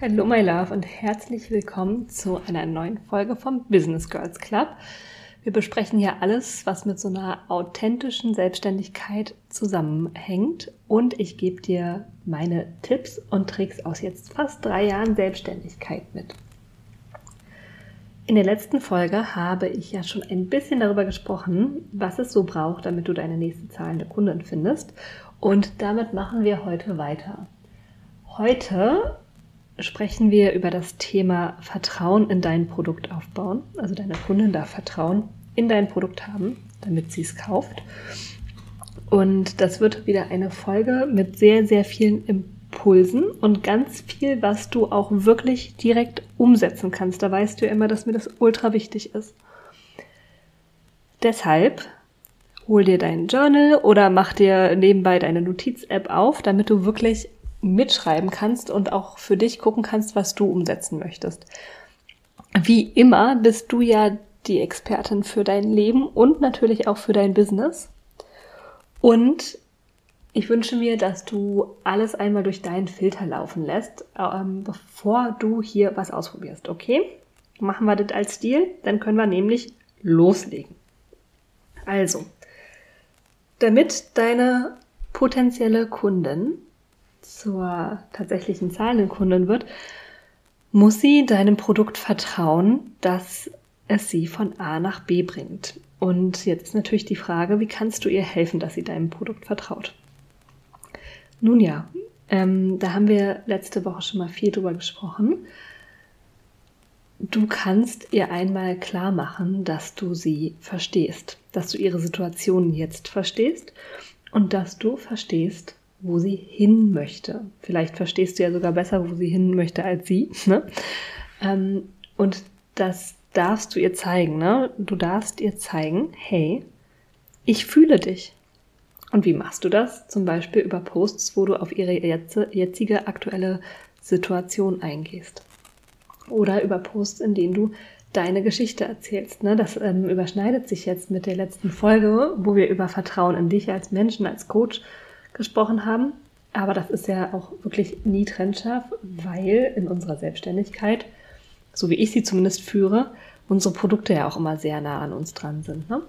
Hallo my love und herzlich willkommen zu einer neuen Folge vom Business Girls Club. Wir besprechen hier alles, was mit so einer authentischen Selbstständigkeit zusammenhängt und ich gebe dir meine Tipps und Tricks aus jetzt fast drei Jahren Selbstständigkeit mit. In der letzten Folge habe ich ja schon ein bisschen darüber gesprochen, was es so braucht, damit du deine nächste zahlende Kundin findest. Und damit machen wir heute weiter. Heute sprechen wir über das Thema Vertrauen in dein Produkt aufbauen. Also deine Kundin darf Vertrauen in dein Produkt haben, damit sie es kauft. Und das wird wieder eine Folge mit sehr, sehr vielen Impulsen und ganz viel, was du auch wirklich direkt umsetzen kannst. Da weißt du ja immer, dass mir das ultra wichtig ist. Deshalb hol dir dein Journal oder mach dir nebenbei deine Notiz-App auf, damit du wirklich mitschreiben kannst und auch für dich gucken kannst, was du umsetzen möchtest. Wie immer bist du ja die Expertin für dein Leben und natürlich auch für dein Business. Und ich wünsche mir, dass du alles einmal durch deinen Filter laufen lässt, ähm, bevor du hier was ausprobierst. Okay? Machen wir das als Stil, dann können wir nämlich loslegen. Also, damit deine potenzielle Kundin zur tatsächlichen zahlenden Kundin wird, muss sie deinem Produkt vertrauen, dass es sie von A nach B bringt. Und jetzt ist natürlich die Frage, wie kannst du ihr helfen, dass sie deinem Produkt vertraut? Nun ja, ähm, da haben wir letzte Woche schon mal viel drüber gesprochen. Du kannst ihr einmal klar machen, dass du sie verstehst, dass du ihre Situation jetzt verstehst und dass du verstehst, wo sie hin möchte. Vielleicht verstehst du ja sogar besser, wo sie hin möchte als sie. Ne? Ähm, und das darfst du ihr zeigen. Ne? Du darfst ihr zeigen, hey, ich fühle dich. Und wie machst du das? Zum Beispiel über Posts, wo du auf ihre jetzige aktuelle Situation eingehst. Oder über Posts, in denen du deine Geschichte erzählst. Ne? Das ähm, überschneidet sich jetzt mit der letzten Folge, wo wir über Vertrauen in dich als Menschen, als Coach gesprochen haben. Aber das ist ja auch wirklich nie trennscharf, weil in unserer Selbstständigkeit, so wie ich sie zumindest führe, unsere Produkte ja auch immer sehr nah an uns dran sind. Ne?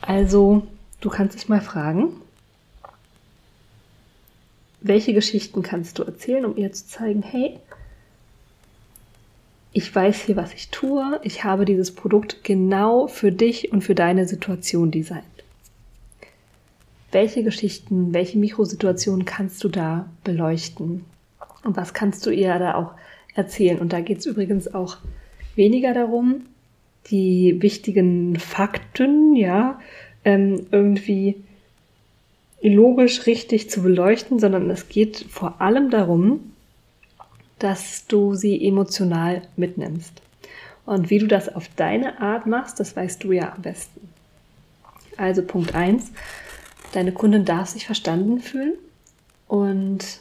Also, du kannst dich mal fragen, welche Geschichten kannst du erzählen, um ihr zu zeigen, hey, ich weiß hier, was ich tue, ich habe dieses Produkt genau für dich und für deine Situation designt welche Geschichten, welche Mikrosituationen kannst du da beleuchten? Und was kannst du ihr da auch erzählen? Und da geht es übrigens auch weniger darum, die wichtigen Fakten, ja, ähm, irgendwie logisch richtig zu beleuchten, sondern es geht vor allem darum, dass du sie emotional mitnimmst. Und wie du das auf deine Art machst, das weißt du ja am besten. Also Punkt eins Deine Kundin darf sich verstanden fühlen und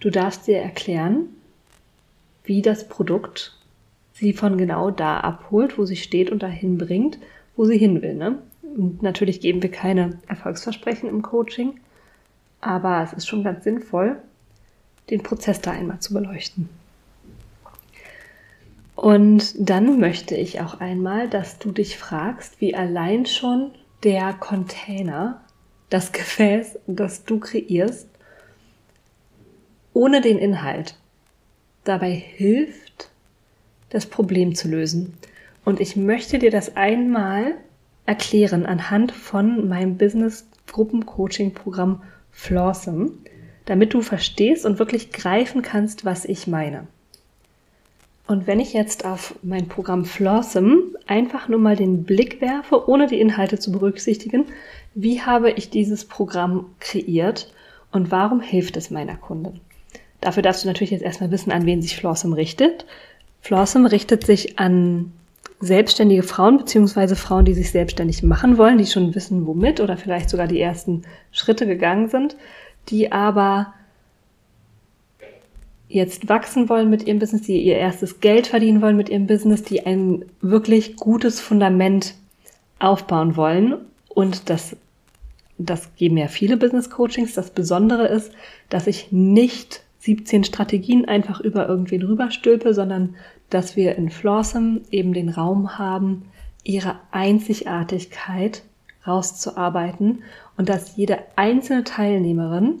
du darfst dir erklären, wie das Produkt sie von genau da abholt, wo sie steht und dahin bringt, wo sie hin will. Ne? Natürlich geben wir keine Erfolgsversprechen im Coaching, aber es ist schon ganz sinnvoll, den Prozess da einmal zu beleuchten. Und dann möchte ich auch einmal, dass du dich fragst, wie allein schon der Container das Gefäß, das du kreierst, ohne den Inhalt dabei hilft, das Problem zu lösen. Und ich möchte dir das einmal erklären anhand von meinem Business Gruppen Coaching Programm Flawsome, damit du verstehst und wirklich greifen kannst, was ich meine. Und wenn ich jetzt auf mein Programm Flawsome einfach nur mal den Blick werfe, ohne die Inhalte zu berücksichtigen, wie habe ich dieses Programm kreiert und warum hilft es meiner Kundin? Dafür darfst du natürlich jetzt erstmal wissen, an wen sich Flawsome richtet. Flawsome richtet sich an selbstständige Frauen beziehungsweise Frauen, die sich selbstständig machen wollen, die schon wissen, womit oder vielleicht sogar die ersten Schritte gegangen sind, die aber jetzt wachsen wollen mit ihrem Business, die ihr erstes Geld verdienen wollen mit ihrem Business, die ein wirklich gutes Fundament aufbauen wollen Und das, das geben ja viele Business Coachings. Das Besondere ist, dass ich nicht 17 Strategien einfach über irgendwen rüberstülpe, sondern dass wir in Flawsome eben den Raum haben, ihre Einzigartigkeit rauszuarbeiten und dass jede einzelne Teilnehmerin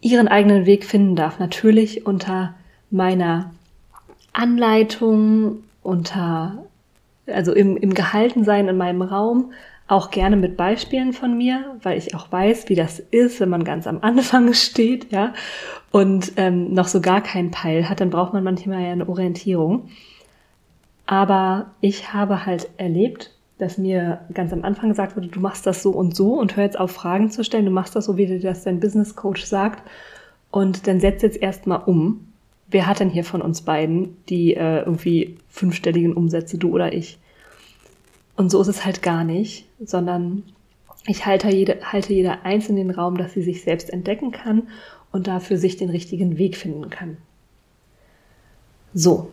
ihren eigenen Weg finden darf. Natürlich unter meiner Anleitung, unter, also im, im Gehaltensein in meinem Raum, auch gerne mit Beispielen von mir, weil ich auch weiß, wie das ist, wenn man ganz am Anfang steht, ja, und ähm, noch so gar keinen Peil hat, dann braucht man manchmal ja eine Orientierung. Aber ich habe halt erlebt, dass mir ganz am Anfang gesagt wurde, du machst das so und so und hör jetzt auf, Fragen zu stellen, du machst das so, wie dir das dein Business Coach sagt und dann setz jetzt erstmal um. Wer hat denn hier von uns beiden die äh, irgendwie fünfstelligen Umsätze, du oder ich? Und so ist es halt gar nicht, sondern ich halte jede, halte jeder eins in den Raum, dass sie sich selbst entdecken kann und dafür sich den richtigen Weg finden kann. So.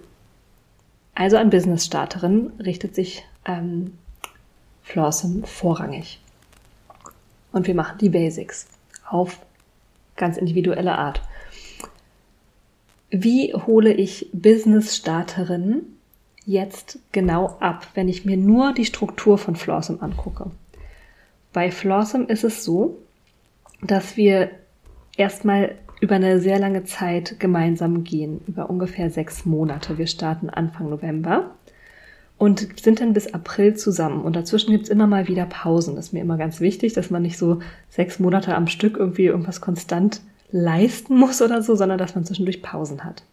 Also an Business-Starterin richtet sich ähm, Flawsome vorrangig. Und wir machen die Basics auf ganz individuelle Art. Wie hole ich Business-Starterinnen jetzt genau ab, wenn ich mir nur die Struktur von Flawsome angucke? Bei Flawsome ist es so, dass wir erstmal über eine sehr lange Zeit gemeinsam gehen, über ungefähr sechs Monate. Wir starten Anfang November und sind dann bis April zusammen. Und dazwischen gibt's immer mal wieder Pausen. Das ist mir immer ganz wichtig, dass man nicht so sechs Monate am Stück irgendwie irgendwas konstant leisten muss oder so, sondern dass man zwischendurch Pausen hat.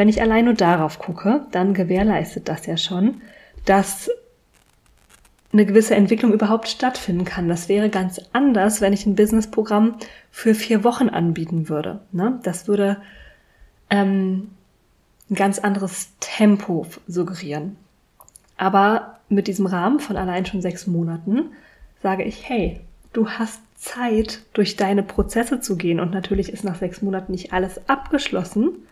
Wenn ich allein nur darauf gucke, dann gewährleistet das ja schon, dass eine gewisse Entwicklung überhaupt stattfinden kann. Das wäre ganz anders, wenn ich ein Businessprogramm für vier Wochen anbieten würde. Ne? Das würde ähm, ein ganz anderes Tempo suggerieren. Aber mit diesem Rahmen von allein schon sechs Monaten sage ich, hey, du hast Zeit, durch deine Prozesse zu gehen. Und natürlich ist nach sechs Monaten nicht alles abgeschlossen.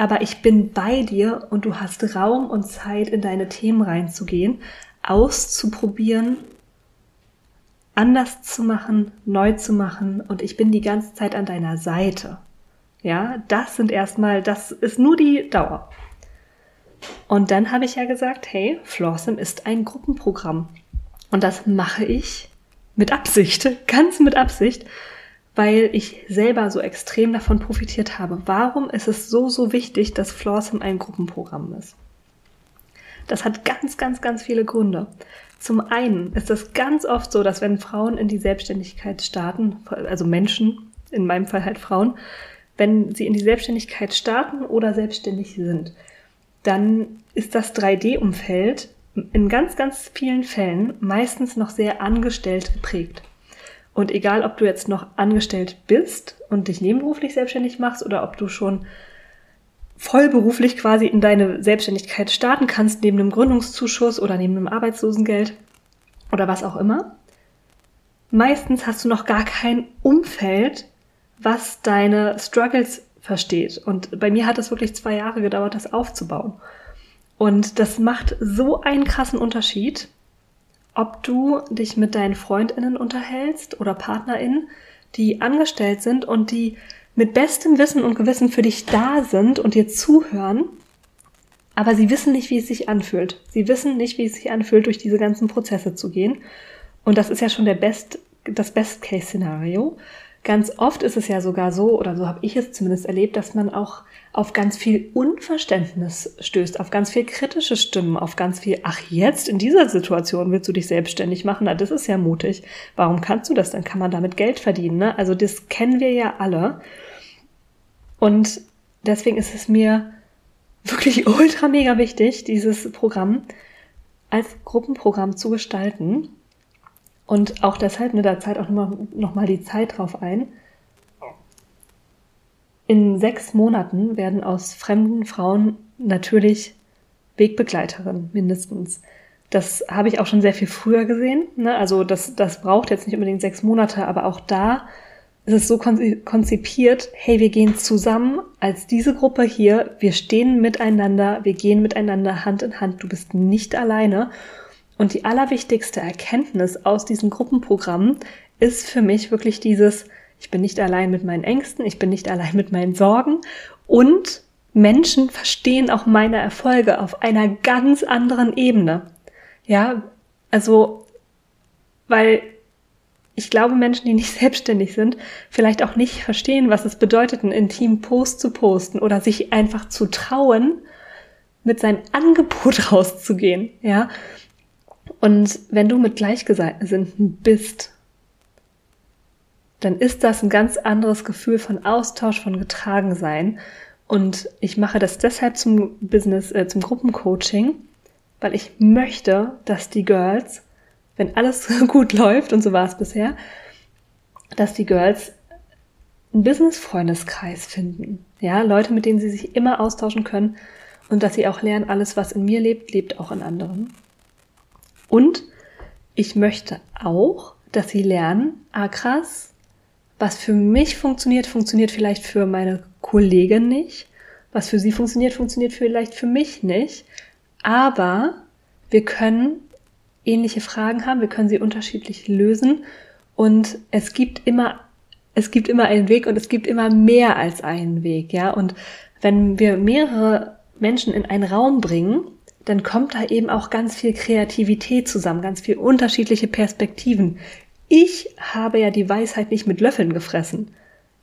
Aber ich bin bei dir und du hast Raum und Zeit, in deine Themen reinzugehen, auszuprobieren, anders zu machen, neu zu machen. Und ich bin die ganze Zeit an deiner Seite. Ja, das sind erstmal, das ist nur die Dauer. Und dann habe ich ja gesagt, hey, Flawsome ist ein Gruppenprogramm. Und das mache ich mit Absicht, ganz mit Absicht, weil ich selber so extrem davon profitiert habe. Warum ist es so, so wichtig, dass Flawsome ein Gruppenprogramm ist? Das hat ganz, ganz, ganz viele Gründe. Zum einen ist es ganz oft so, dass wenn Frauen in die Selbstständigkeit starten, also Menschen, in meinem Fall halt Frauen, wenn sie in die Selbstständigkeit starten oder selbstständig sind, dann ist das 3D-Umfeld in ganz, ganz vielen Fällen meistens noch sehr angestellt geprägt. Und egal, ob du jetzt noch angestellt bist und dich nebenberuflich selbstständig machst oder ob du schon vollberuflich quasi in deine Selbstständigkeit starten kannst, neben einem Gründungszuschuss oder neben einem Arbeitslosengeld oder was auch immer, meistens hast du noch gar kein Umfeld, was deine Struggles versteht. Und bei mir hat es wirklich zwei Jahre gedauert, das aufzubauen. Und das macht so einen krassen Unterschied, ob du dich mit deinen Freundinnen unterhältst oder Partnerinnen, die angestellt sind und die mit bestem Wissen und Gewissen für dich da sind und dir zuhören, aber sie wissen nicht, wie es sich anfühlt. Sie wissen nicht, wie es sich anfühlt, durch diese ganzen Prozesse zu gehen. Und das ist ja schon der Best, das Best-Case-Szenario. Ganz oft ist es ja sogar so, oder so habe ich es zumindest erlebt, dass man auch auf ganz viel Unverständnis stößt, auf ganz viel kritische Stimmen, auf ganz viel, ach jetzt in dieser Situation willst du dich selbstständig machen, na das ist ja mutig. Warum kannst du das? Dann kann man damit Geld verdienen. Ne? Also das kennen wir ja alle. Und deswegen ist es mir wirklich ultra mega wichtig, dieses Programm als Gruppenprogramm zu gestalten und auch deshalb, ne, da zahlt auch nochmal noch mal die Zeit drauf ein. In sechs Monaten werden aus fremden Frauen natürlich Wegbegleiterinnen mindestens. Das habe ich auch schon sehr viel früher gesehen. Ne? Also das, das braucht jetzt nicht unbedingt sechs Monate, aber auch da ist es so konzipiert, hey, wir gehen zusammen als diese Gruppe hier, wir stehen miteinander, wir gehen miteinander Hand in Hand, du bist nicht alleine Und die allerwichtigste Erkenntnis aus diesen Gruppenprogrammen ist für mich wirklich dieses, ich bin nicht allein mit meinen Ängsten, ich bin nicht allein mit meinen Sorgen und Menschen verstehen auch meine Erfolge auf einer ganz anderen Ebene. Ja, also, weil ich glaube, Menschen, die nicht selbstständig sind, vielleicht auch nicht verstehen, was es bedeutet, einen intimen Post zu posten oder sich einfach zu trauen, mit seinem Angebot rauszugehen, ja. Und wenn du mit Gleichgesinnten bist, dann ist das ein ganz anderes Gefühl von Austausch, von Getragensein. Und ich mache das deshalb zum Business, äh, zum Gruppencoaching, weil ich möchte, dass die Girls, wenn alles gut läuft, und so war es bisher, dass die Girls einen Business-Freundeskreis finden. Ja, Leute, mit denen sie sich immer austauschen können und dass sie auch lernen, alles, was in mir lebt, lebt auch in anderen. Und ich möchte auch, dass sie lernen, ah was für mich funktioniert, funktioniert vielleicht für meine Kollegin nicht. Was für sie funktioniert, funktioniert vielleicht für mich nicht. Aber wir können ähnliche Fragen haben, wir können sie unterschiedlich lösen und es gibt immer es gibt immer einen Weg und es gibt immer mehr als einen Weg, ja? Und wenn wir mehrere Menschen in einen Raum bringen, dann kommt da eben auch ganz viel Kreativität zusammen, ganz viel unterschiedliche Perspektiven. Ich habe ja die Weisheit nicht mit Löffeln gefressen.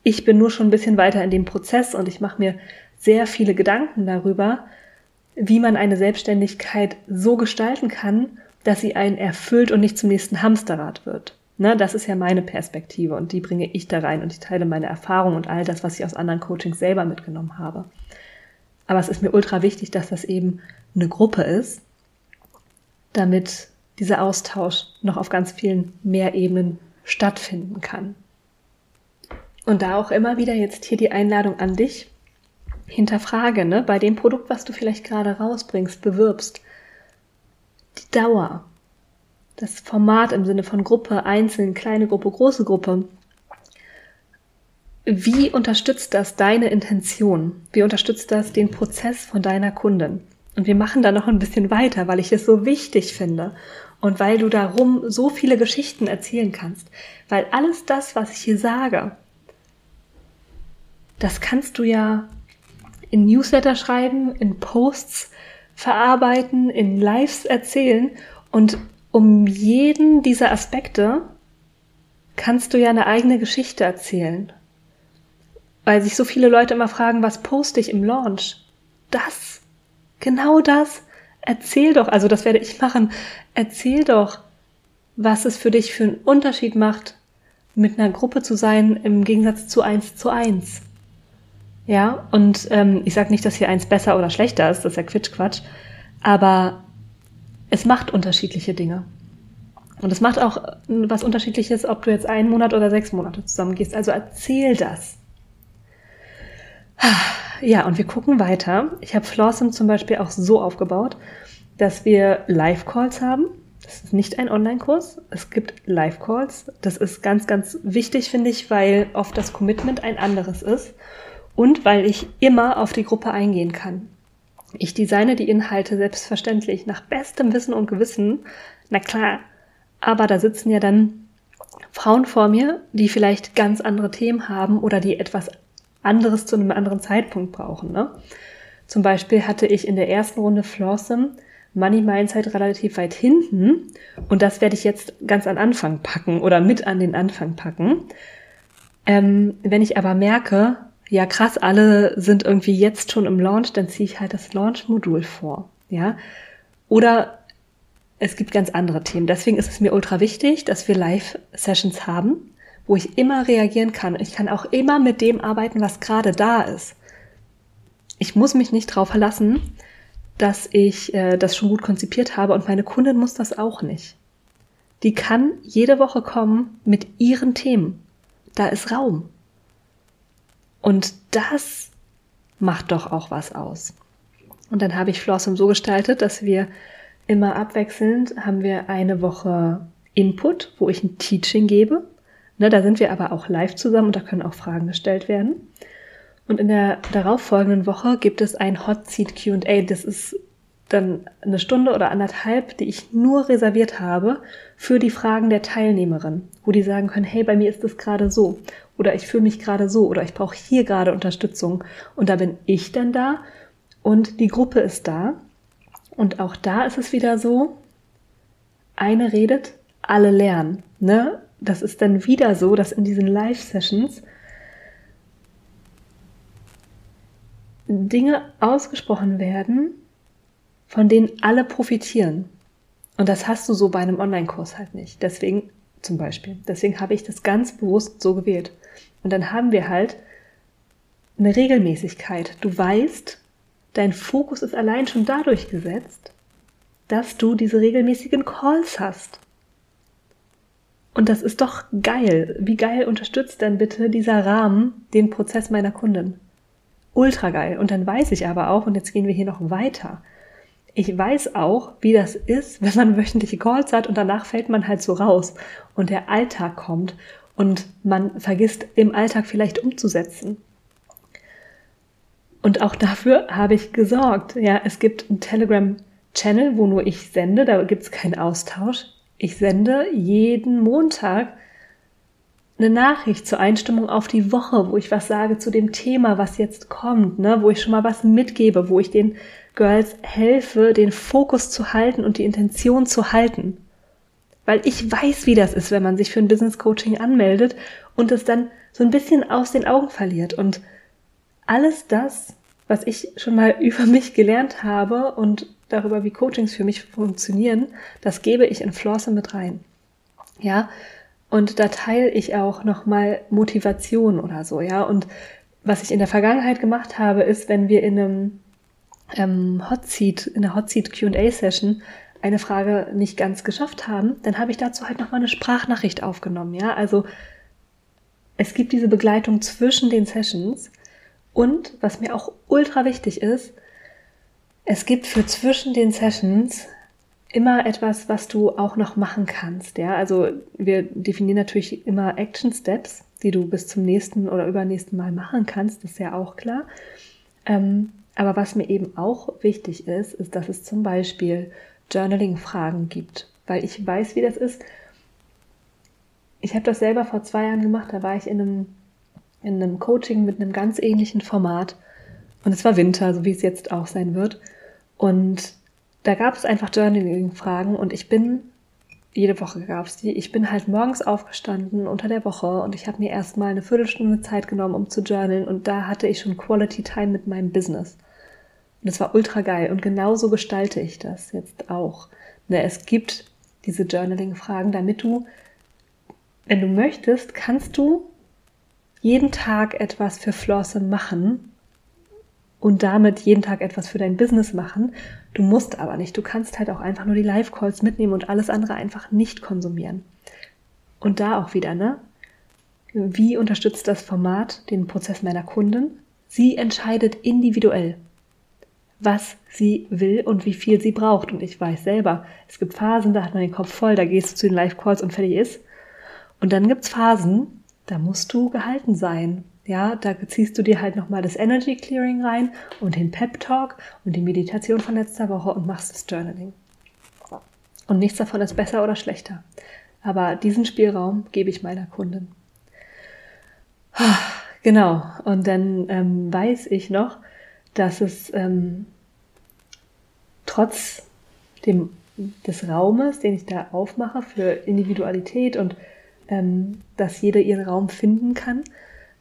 Ich bin nur schon ein bisschen weiter in dem Prozess und ich mache mir sehr viele Gedanken darüber, wie man eine Selbstständigkeit so gestalten kann, dass sie einen erfüllt und nicht zum nächsten Hamsterrad wird. Ne, das ist ja meine Perspektive und die bringe ich da rein und ich teile meine Erfahrung und all das, was ich aus anderen Coachings selber mitgenommen habe. Aber es ist mir ultra wichtig, dass das eben eine Gruppe ist, damit dieser Austausch noch auf ganz vielen mehr Ebenen stattfinden kann. Und da auch immer wieder jetzt hier die Einladung an dich. Hinterfrage, ne, bei dem Produkt, was du vielleicht gerade rausbringst, bewirbst. Die Dauer. Das Format im Sinne von Gruppe, einzeln, kleine Gruppe, große Gruppe. Wie unterstützt das deine Intention? Wie unterstützt das den Prozess von deiner Kundin? Und wir machen da noch ein bisschen weiter, weil ich es so wichtig finde und weil du darum so viele Geschichten erzählen kannst. Weil alles das, was ich hier sage, das kannst du ja in Newsletter schreiben, in Posts verarbeiten, in Lives erzählen und um jeden dieser Aspekte kannst du ja eine eigene Geschichte erzählen. Weil sich so viele Leute immer fragen, was poste ich im Launch? Das, genau das, erzähl doch, also das werde ich machen, erzähl doch, was es für dich für einen Unterschied macht, mit einer Gruppe zu sein im Gegensatz zu eins zu eins. Ja, und ähm, ich sage nicht, dass hier eins besser oder schlechter ist, das ist ja Quitschquatsch, aber es macht unterschiedliche Dinge. Und es macht auch was Unterschiedliches, ob du jetzt einen Monat oder sechs Monate zusammen gehst. Also erzähl das. Ja, und wir gucken weiter. Ich habe Flawsome zum Beispiel auch so aufgebaut, dass wir Live-Calls haben. Das ist nicht ein Online-Kurs. Es gibt Live-Calls. Das ist ganz, ganz wichtig, finde ich, weil oft das Commitment ein anderes ist und weil ich immer auf die Gruppe eingehen kann. Ich designe die Inhalte selbstverständlich nach bestem Wissen und Gewissen. Na klar, aber da sitzen ja dann Frauen vor mir, die vielleicht ganz andere Themen haben oder die etwas anderes zu einem anderen Zeitpunkt brauchen. Ne? Zum Beispiel hatte ich in der ersten Runde Flossom Money Mindset relativ weit hinten und das werde ich jetzt ganz an Anfang packen oder mit an den Anfang packen. Ähm, wenn ich aber merke, ja krass, alle sind irgendwie jetzt schon im Launch, dann ziehe ich halt das Launch-Modul vor. Ja. Oder es gibt ganz andere Themen. Deswegen ist es mir ultra wichtig, dass wir Live-Sessions haben, wo ich immer reagieren kann. Ich kann auch immer mit dem arbeiten, was gerade da ist. Ich muss mich nicht darauf verlassen, dass ich äh, das schon gut konzipiert habe und meine Kundin muss das auch nicht. Die kann jede Woche kommen mit ihren Themen. Da ist Raum. Und das macht doch auch was aus. Und dann habe ich Flossum so gestaltet, dass wir immer abwechselnd haben wir eine Woche Input, wo ich ein Teaching gebe. Ne, da sind wir aber auch live zusammen und da können auch Fragen gestellt werden. Und in der darauffolgenden Woche gibt es ein Hot Seat Q&A. Das ist dann eine Stunde oder anderthalb, die ich nur reserviert habe für die Fragen der Teilnehmerin, wo die sagen können, hey, bei mir ist das gerade so oder ich fühle mich gerade so oder ich brauche hier gerade Unterstützung und da bin ich dann da und die Gruppe ist da und auch da ist es wieder so, eine redet, alle lernen, ne? Das ist dann wieder so, dass in diesen Live-Sessions Dinge ausgesprochen werden, von denen alle profitieren. Und das hast du so bei einem Online-Kurs halt nicht. Deswegen zum Beispiel. Deswegen habe ich das ganz bewusst so gewählt. Und dann haben wir halt eine Regelmäßigkeit. Du weißt, dein Fokus ist allein schon dadurch gesetzt, dass du diese regelmäßigen Calls hast. Und das ist doch geil. Wie geil unterstützt denn bitte dieser Rahmen den Prozess meiner Kundin? Ultra geil. Und dann weiß ich aber auch, und jetzt gehen wir hier noch weiter, ich weiß auch, wie das ist, wenn man wöchentliche Calls hat und danach fällt man halt so raus und der Alltag kommt und man vergisst im Alltag vielleicht umzusetzen. Und auch dafür habe ich gesorgt. Ja, es gibt einen Telegram-Channel, wo nur ich sende, da gibt es keinen Austausch. Ich sende jeden Montag eine Nachricht zur Einstimmung auf die Woche, wo ich was sage zu dem Thema, was jetzt kommt, ne, wo ich schon mal was mitgebe, wo ich den Girls helfe, den Fokus zu halten und die Intention zu halten. Weil ich weiß, wie das ist, wenn man sich für ein Business Coaching anmeldet und es dann so ein bisschen aus den Augen verliert. Und alles das, was ich schon mal über mich gelernt habe und darüber, wie Coachings für mich funktionieren, das gebe ich in Flosse mit rein. Ja, und da teile ich auch nochmal Motivation oder so, ja. Und was ich in der Vergangenheit gemacht habe, ist, wenn wir in einem ähm, Hot Seat, in der Hot Seat Q&A Session eine Frage nicht ganz geschafft haben, dann habe ich dazu halt nochmal eine Sprachnachricht aufgenommen, ja. Also es gibt diese Begleitung zwischen den Sessions und was mir auch ultra wichtig ist, es gibt für zwischen den Sessions immer etwas, was du auch noch machen kannst, ja. Also wir definieren natürlich immer Action Steps, die du bis zum nächsten oder übernächsten Mal machen kannst, das ist ja auch klar. Ähm, aber was mir eben auch wichtig ist, ist, dass es zum Beispiel Journaling-Fragen gibt, weil ich weiß, wie das ist. Ich habe das selber vor zwei Jahren gemacht, da war ich in einem, in einem Coaching mit einem ganz ähnlichen Format und es war Winter, so wie es jetzt auch sein wird. Und da gab es einfach Journaling-Fragen und ich bin, jede Woche gab es die, ich bin halt morgens aufgestanden unter der Woche und ich habe mir erstmal eine Viertelstunde Zeit genommen, um zu journalen und da hatte ich schon Quality Time mit meinem Business. Und das war ultra geil. Und genauso gestalte ich das jetzt auch. Ne, es gibt diese Journaling-Fragen, damit du, wenn du möchtest, kannst du jeden Tag etwas für Flosse machen und damit jeden Tag etwas für dein Business machen. Du musst aber nicht. Du kannst halt auch einfach nur die Live-Calls mitnehmen und alles andere einfach nicht konsumieren. Und da auch wieder, ne? Wie unterstützt das Format den Prozess meiner Kunden? Sie entscheidet individuell was sie will und wie viel sie braucht. Und ich weiß selber, es gibt Phasen, da hat man den Kopf voll, da gehst du zu den Live-Calls und fertig ist. Und dann gibt's Phasen, da musst du gehalten sein. Ja, da ziehst du dir halt nochmal das Energy Clearing rein und den Pep Talk und die Meditation von letzter Woche und machst das Journaling. Und nichts davon ist besser oder schlechter. Aber diesen Spielraum gebe ich meiner Kundin. Genau. Und dann ähm, weiß ich noch, dass es ähm, trotz dem, des Raumes, den ich da aufmache für Individualität und ähm, dass jeder ihren Raum finden kann,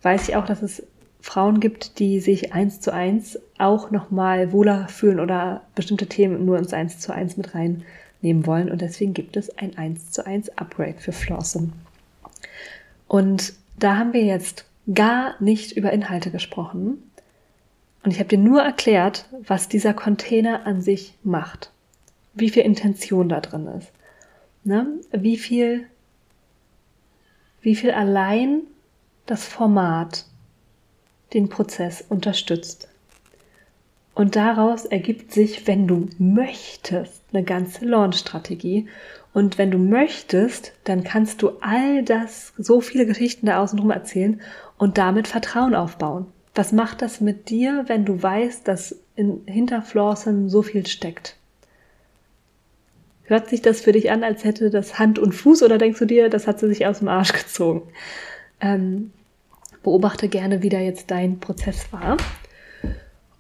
weiß ich auch, dass es Frauen gibt, die sich eins zu eins auch nochmal wohler fühlen oder bestimmte Themen nur ins eins zu eins mit reinnehmen wollen. Und deswegen gibt es ein eins zu eins Upgrade für Flossen. Und da haben wir jetzt gar nicht über Inhalte gesprochen, und ich habe dir nur erklärt, was dieser Container an sich macht. Wie viel Intention da drin ist. Ne? Wie viel, wie viel allein das Format den Prozess unterstützt. Und daraus ergibt sich, wenn du möchtest, eine ganze Launch-Strategie. Und wenn du möchtest, dann kannst du all das, so viele Geschichten da außen drum erzählen und damit Vertrauen aufbauen. Was macht das mit dir, wenn du weißt, dass in, hinter Flawson so viel steckt? Hört sich das für dich an, als hätte das Hand und Fuß oder denkst du dir, das hat sie sich aus dem Arsch gezogen? Ähm, beobachte gerne, wie da jetzt dein Prozess war.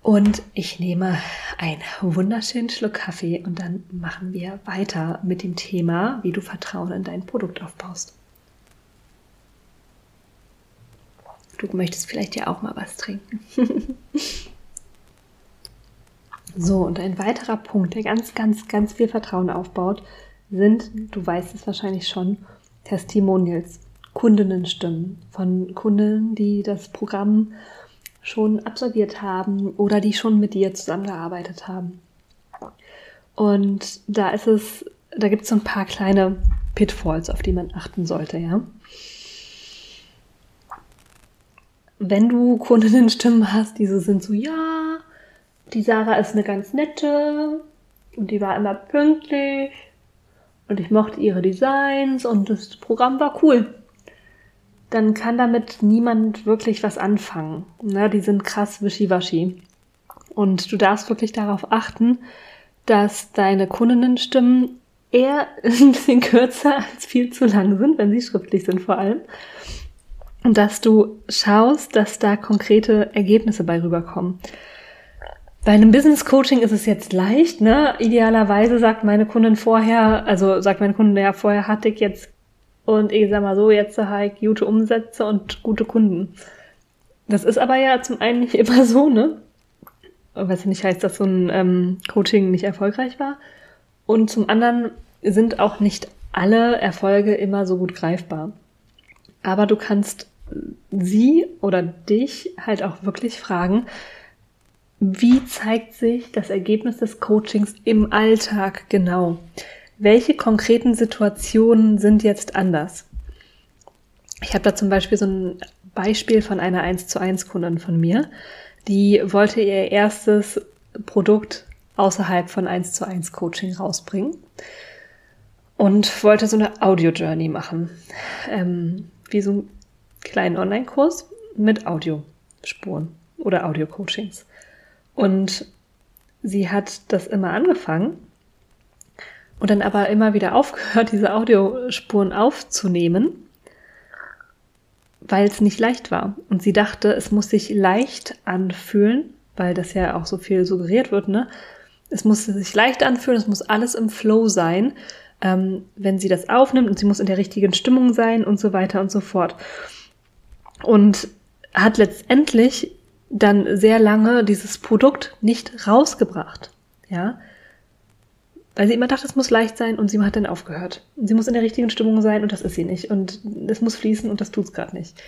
Und ich nehme einen wunderschönen Schluck Kaffee und dann machen wir weiter mit dem Thema, wie du Vertrauen in dein Produkt aufbaust. Du möchtest vielleicht ja auch mal was trinken. so, und ein weiterer Punkt, der ganz, ganz, ganz viel Vertrauen aufbaut, sind, du weißt es wahrscheinlich schon, Testimonials, Kundinnenstimmen von Kunden, die das Programm schon absolviert haben oder die schon mit dir zusammengearbeitet haben. Und da ist es, da gibt es so ein paar kleine Pitfalls, auf die man achten sollte, ja. wenn du Kundinnenstimmen hast, die so sind so, ja, die Sarah ist eine ganz nette und die war immer pünktlich und ich mochte ihre Designs und das Programm war cool. Dann kann damit niemand wirklich was anfangen. Ne? Die sind krass wischiwaschi. Und du darfst wirklich darauf achten, dass deine Kundinnenstimmen eher ein bisschen kürzer als viel zu lang sind, wenn sie schriftlich sind vor allem und dass du schaust, dass da konkrete Ergebnisse bei rüberkommen. Bei einem Business Coaching ist es jetzt leicht, ne? Idealerweise sagt meine Kundin vorher, also sagt meine Kundin ja vorher hatte ich jetzt und ich sag mal so, jetzt ich gute Umsätze und gute Kunden. Das ist aber ja zum einen nicht immer so, ne? Was nicht heißt, dass so ein ähm, Coaching nicht erfolgreich war. Und zum anderen sind auch nicht alle Erfolge immer so gut greifbar. Aber du kannst sie oder dich halt auch wirklich fragen, wie zeigt sich das Ergebnis des Coachings im Alltag genau? Welche konkreten Situationen sind jetzt anders? Ich habe da zum Beispiel so ein Beispiel von einer 1 zu 1 Kundin von mir, die wollte ihr erstes Produkt außerhalb von 1 zu 1 Coaching rausbringen und wollte so eine Audio Journey machen. Ähm, wie so ein kleinen Online-Kurs mit Audiospuren oder Audio-Coachings. Und sie hat das immer angefangen und dann aber immer wieder aufgehört, diese Audiospuren aufzunehmen, weil es nicht leicht war. Und sie dachte, es muss sich leicht anfühlen, weil das ja auch so viel suggeriert wird, ne? Es muss sich leicht anfühlen, es muss alles im Flow sein, ähm, wenn sie das aufnimmt und sie muss in der richtigen Stimmung sein und so weiter und so fort und hat letztendlich dann sehr lange dieses Produkt nicht rausgebracht, ja, weil sie immer dachte, es muss leicht sein und sie hat dann aufgehört. Sie muss in der richtigen Stimmung sein und das ist sie nicht und es muss fließen und das tut's gerade nicht.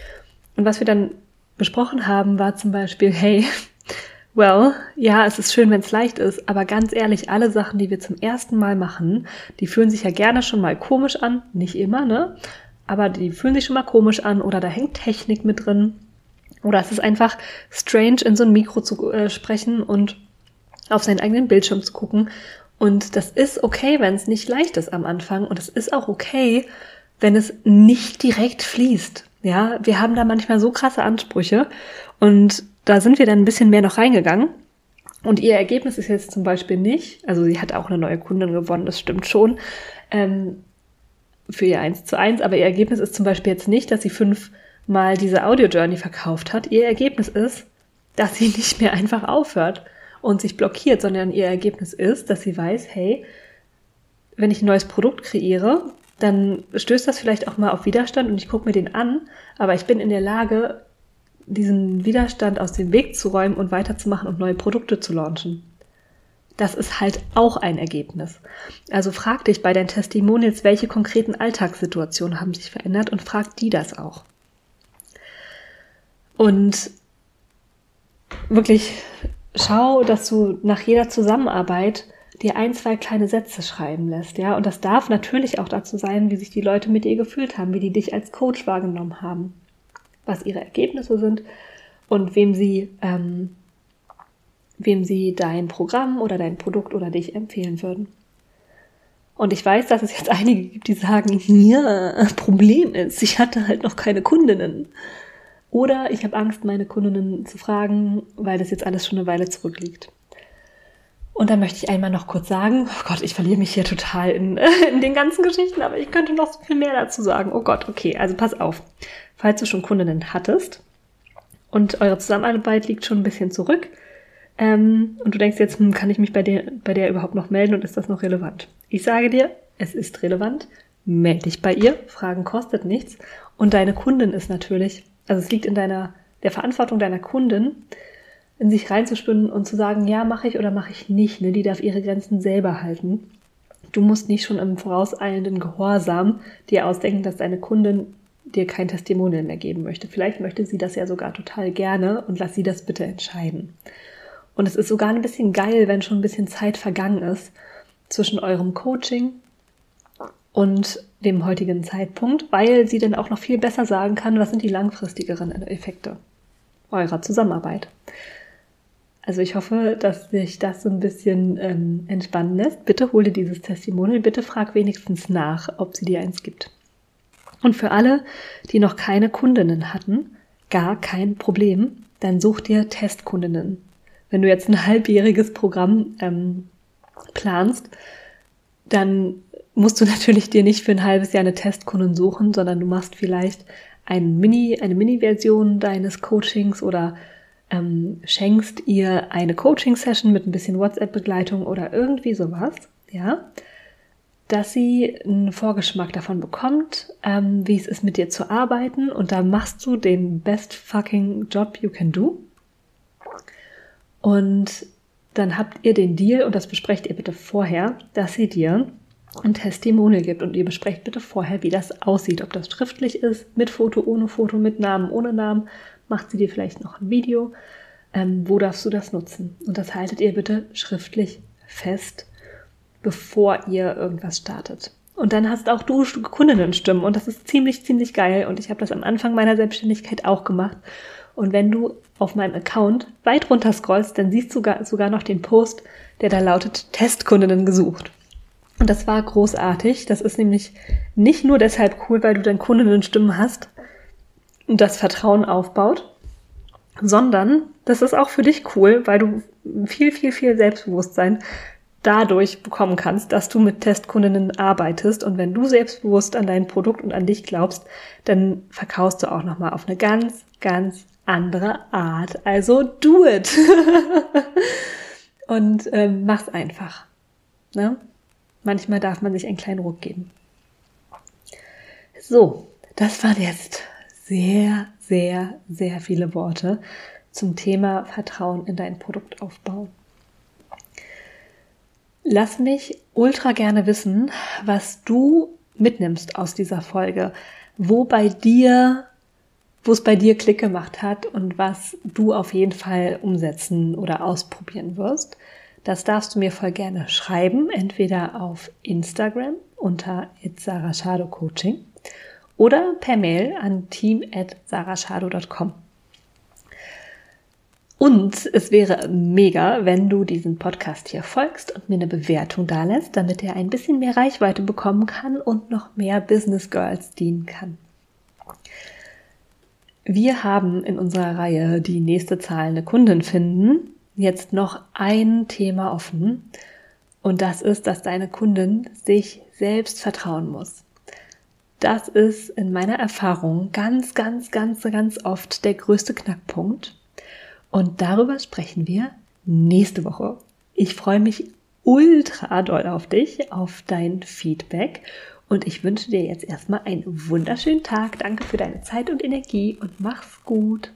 Und was wir dann besprochen haben, war zum Beispiel, hey, well, ja, es ist schön, wenn es leicht ist, aber ganz ehrlich, alle Sachen, die wir zum ersten Mal machen, die fühlen sich ja gerne schon mal komisch an, nicht immer, ne? aber die fühlen sich schon mal komisch an oder da hängt Technik mit drin. Oder es ist einfach strange, in so ein Mikro zu äh, sprechen und auf seinen eigenen Bildschirm zu gucken. Und das ist okay, wenn es nicht leicht ist am Anfang. Und es ist auch okay, wenn es nicht direkt fließt. Ja, wir haben da manchmal so krasse Ansprüche. Und da sind wir dann ein bisschen mehr noch reingegangen. Und ihr Ergebnis ist jetzt zum Beispiel nicht, also sie hat auch eine neue Kundin gewonnen, das stimmt schon. Ähm, für ihr 1 zu 1, aber ihr Ergebnis ist zum Beispiel jetzt nicht, dass sie fünfmal diese Audio Journey verkauft hat. Ihr Ergebnis ist, dass sie nicht mehr einfach aufhört und sich blockiert, sondern ihr Ergebnis ist, dass sie weiß, hey, wenn ich ein neues Produkt kreiere, dann stößt das vielleicht auch mal auf Widerstand und ich gucke mir den an, aber ich bin in der Lage, diesen Widerstand aus dem Weg zu räumen und weiterzumachen und neue Produkte zu launchen das ist halt auch ein Ergebnis. Also frag dich bei deinen Testimonials, welche konkreten Alltagssituationen haben sich verändert und frag die das auch. Und wirklich schau, dass du nach jeder Zusammenarbeit dir ein, zwei kleine Sätze schreiben lässt, ja. Und das darf natürlich auch dazu sein, wie sich die Leute mit dir gefühlt haben, wie die dich als Coach wahrgenommen haben, was ihre Ergebnisse sind und wem sie ähm, wem sie dein Programm oder dein Produkt oder dich empfehlen würden. Und ich weiß, dass es jetzt einige gibt, die sagen, ja, Problem ist, ich hatte halt noch keine Kundinnen. Oder ich habe Angst, meine Kundinnen zu fragen, weil das jetzt alles schon eine Weile zurückliegt. Und dann möchte ich einmal noch kurz sagen, oh Gott, ich verliere mich hier total in, in den ganzen Geschichten, aber ich könnte noch so viel mehr dazu sagen. Oh Gott, okay, also pass auf. Falls du schon Kundinnen hattest und eure Zusammenarbeit liegt schon ein bisschen zurück ähm, und du denkst jetzt, hm, kann ich mich bei der, bei der überhaupt noch melden und ist das noch relevant? Ich sage dir, es ist relevant. Meld dich bei ihr. Fragen kostet nichts. Und deine Kundin ist natürlich, also es liegt in deiner, der Verantwortung deiner Kundin, in sich reinzuspinnen und zu sagen, ja, mache ich oder mache ich nicht. Ne? Die darf ihre Grenzen selber halten. Du musst nicht schon im vorauseilenden Gehorsam dir ausdenken, dass deine Kundin dir kein Testimonial mehr geben möchte. Vielleicht möchte sie das ja sogar total gerne und lass sie das bitte entscheiden. Und es ist sogar ein bisschen geil, wenn schon ein bisschen Zeit vergangen ist zwischen eurem Coaching und dem heutigen Zeitpunkt, weil sie dann auch noch viel besser sagen kann, was sind die langfristigeren Effekte eurer Zusammenarbeit. Also ich hoffe, dass sich das so ein bisschen ähm, entspannen lässt. Bitte hol dir dieses Testimonial, bitte frag wenigstens nach, ob sie dir eins gibt. Und für alle, die noch keine Kundinnen hatten, gar kein Problem, dann such dir Testkundinnen. Wenn du jetzt ein halbjähriges Programm ähm, planst, dann musst du natürlich dir nicht für ein halbes Jahr eine Testkundin suchen, sondern du machst vielleicht ein Mini, eine Mini-Version deines Coachings oder ähm, schenkst ihr eine Coaching-Session mit ein bisschen WhatsApp-Begleitung oder irgendwie sowas, ja, dass sie einen Vorgeschmack davon bekommt, ähm, wie es ist, mit dir zu arbeiten und da machst du den best fucking Job you can do. Und dann habt ihr den Deal und das besprecht ihr bitte vorher, dass sie dir ein Testimonial gibt und ihr besprecht bitte vorher, wie das aussieht, ob das schriftlich ist, mit Foto, ohne Foto, mit Namen, ohne Namen, macht sie dir vielleicht noch ein Video. Ähm, wo darfst du das nutzen? Und das haltet ihr bitte schriftlich fest, bevor ihr irgendwas startet. Und dann hast auch du Kundinnenstimmen und das ist ziemlich, ziemlich geil. Und ich habe das am Anfang meiner Selbstständigkeit auch gemacht. Und wenn du auf meinem Account weit runter scrollst, dann siehst du sogar, sogar noch den Post, der da lautet Testkundinnen gesucht. Und das war großartig. Das ist nämlich nicht nur deshalb cool, weil du dann Kundinnenstimmen hast, das Vertrauen aufbaut, sondern das ist auch für dich cool, weil du viel, viel, viel Selbstbewusstsein dadurch bekommen kannst, dass du mit Testkundinnen arbeitest und wenn du selbstbewusst an dein Produkt und an dich glaubst, dann verkaufst du auch noch mal auf eine ganz, ganz andere Art. Also do it und ähm, mach's einfach. Ne? Manchmal darf man sich einen kleinen Ruck geben. So, das waren jetzt sehr, sehr, sehr viele Worte zum Thema Vertrauen in deinen Produktaufbau. Lass mich ultra gerne wissen, was du mitnimmst aus dieser Folge, wo bei dir, wo es bei dir Klick gemacht hat und was du auf jeden Fall umsetzen oder ausprobieren wirst. Das darfst du mir voll gerne schreiben, entweder auf Instagram unter Coaching oder per Mail an team.sarashado.com. Und es wäre mega, wenn du diesen Podcast hier folgst und mir eine Bewertung da lässt, damit er ein bisschen mehr Reichweite bekommen kann und noch mehr Business Girls dienen kann. Wir haben in unserer Reihe die nächste zahlende Kundin finden jetzt noch ein Thema offen und das ist, dass deine Kundin sich selbst vertrauen muss. Das ist in meiner Erfahrung ganz, ganz, ganz, ganz oft der größte Knackpunkt. Und darüber sprechen wir nächste Woche. Ich freue mich ultra doll auf dich, auf dein Feedback. Und ich wünsche dir jetzt erstmal einen wunderschönen Tag. Danke für deine Zeit und Energie und mach's gut.